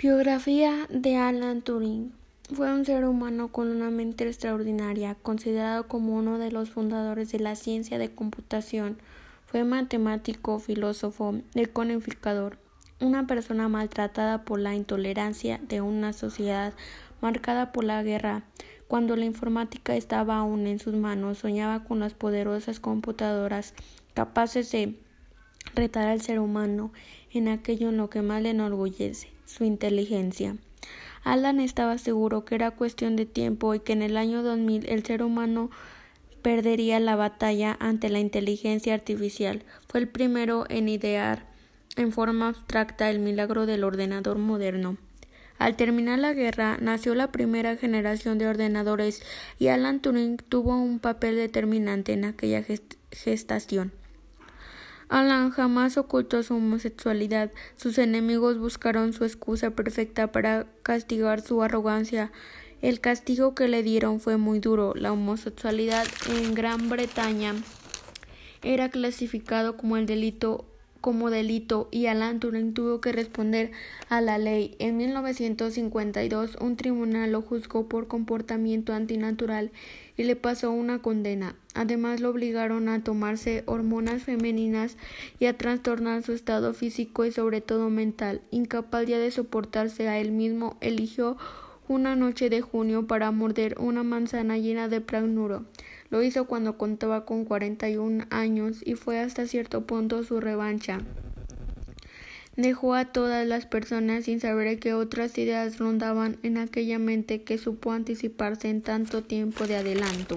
Biografía de Alan Turing. Fue un ser humano con una mente extraordinaria, considerado como uno de los fundadores de la ciencia de computación. Fue matemático, filósofo, decodificador, una persona maltratada por la intolerancia de una sociedad marcada por la guerra. Cuando la informática estaba aún en sus manos, soñaba con las poderosas computadoras capaces de retar al ser humano en aquello en lo que más le enorgullece su inteligencia. Alan estaba seguro que era cuestión de tiempo y que en el año 2000 el ser humano perdería la batalla ante la inteligencia artificial. Fue el primero en idear en forma abstracta el milagro del ordenador moderno. Al terminar la guerra, nació la primera generación de ordenadores y Alan Turing tuvo un papel determinante en aquella gestación. Alan jamás ocultó su homosexualidad. Sus enemigos buscaron su excusa perfecta para castigar su arrogancia. El castigo que le dieron fue muy duro. La homosexualidad en Gran Bretaña era clasificado como el delito como delito y Alan Turing tuvo que responder a la ley. En 1952 un tribunal lo juzgó por comportamiento antinatural y le pasó una condena. Además lo obligaron a tomarse hormonas femeninas y a trastornar su estado físico y sobre todo mental. Incapaz ya de soportarse a él mismo, eligió una noche de junio para morder una manzana llena de pragnuro. Lo hizo cuando contaba con 41 años y fue hasta cierto punto su revancha. Dejó a todas las personas sin saber que otras ideas rondaban en aquella mente que supo anticiparse en tanto tiempo de adelanto.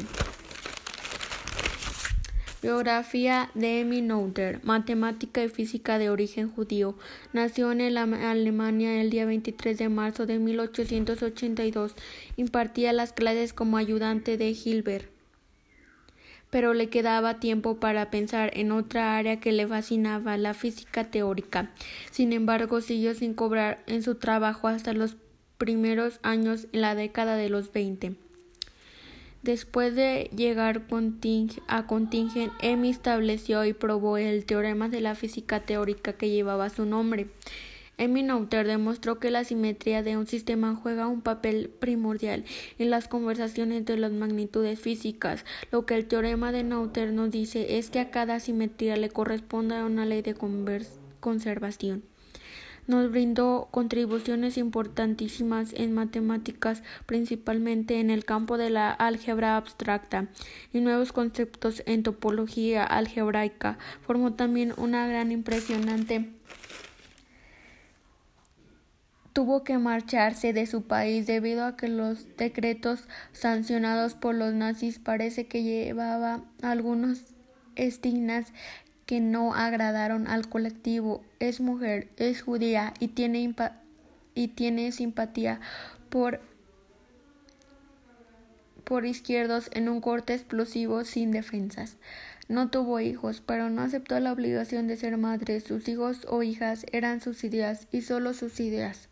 Biografía de Emmy Noether, matemática y física de origen judío. Nació en Alemania el día 23 de marzo de 1882. Impartía las clases como ayudante de Hilbert pero le quedaba tiempo para pensar en otra área que le fascinaba, la física teórica. Sin embargo, siguió sin cobrar en su trabajo hasta los primeros años en la década de los veinte. Después de llegar a Contingen, Emmy estableció y probó el teorema de la física teórica que llevaba su nombre. Emmy Noether demostró que la simetría de un sistema juega un papel primordial en las conversaciones de las magnitudes físicas. Lo que el teorema de Noether nos dice es que a cada simetría le corresponde una ley de conservación nos brindó contribuciones importantísimas en matemáticas, principalmente en el campo de la álgebra abstracta y nuevos conceptos en topología algebraica. Formó también una gran impresionante tuvo que marcharse de su país debido a que los decretos sancionados por los nazis parece que llevaba algunos estigmas que no agradaron al colectivo. Es mujer, es judía y tiene, y tiene simpatía por por izquierdos en un corte explosivo sin defensas. No tuvo hijos, pero no aceptó la obligación de ser madre. Sus hijos o hijas eran sus ideas y solo sus ideas.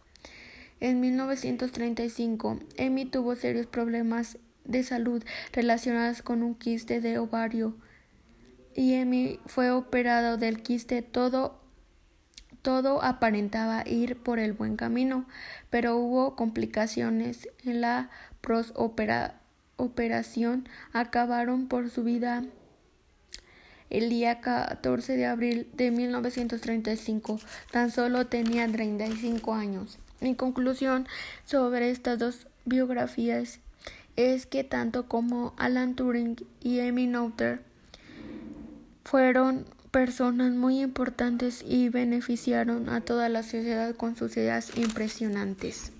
En 1935, Emmy tuvo serios problemas de salud relacionados con un quiste de ovario y Emmy fue operado del quiste todo todo aparentaba ir por el buen camino, pero hubo complicaciones en la operación acabaron por su vida el día 14 de abril de 1935. Tan solo tenía 35 años. Mi conclusión sobre estas dos biografías es que tanto como Alan Turing y Emmy Noether fueron personas muy importantes y beneficiaron a toda la sociedad con sus ideas impresionantes.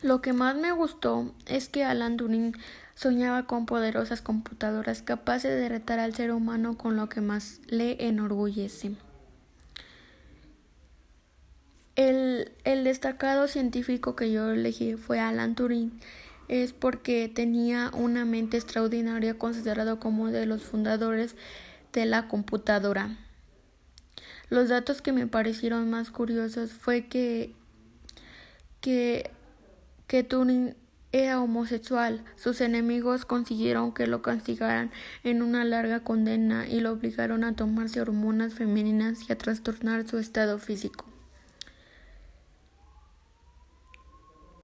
Lo que más me gustó es que Alan Turing Soñaba con poderosas computadoras capaces de retar al ser humano con lo que más le enorgullece. El, el, destacado científico que yo elegí fue Alan Turing. Es porque tenía una mente extraordinaria, considerado como de los fundadores de la computadora. Los datos que me parecieron más curiosos fue que, que, que Turing Era homosexual. Sus enemigos consiguieron que lo castigaran en una larga condena y lo obligaron a tomarse hormonas femeninas y a trastornar su estado físico.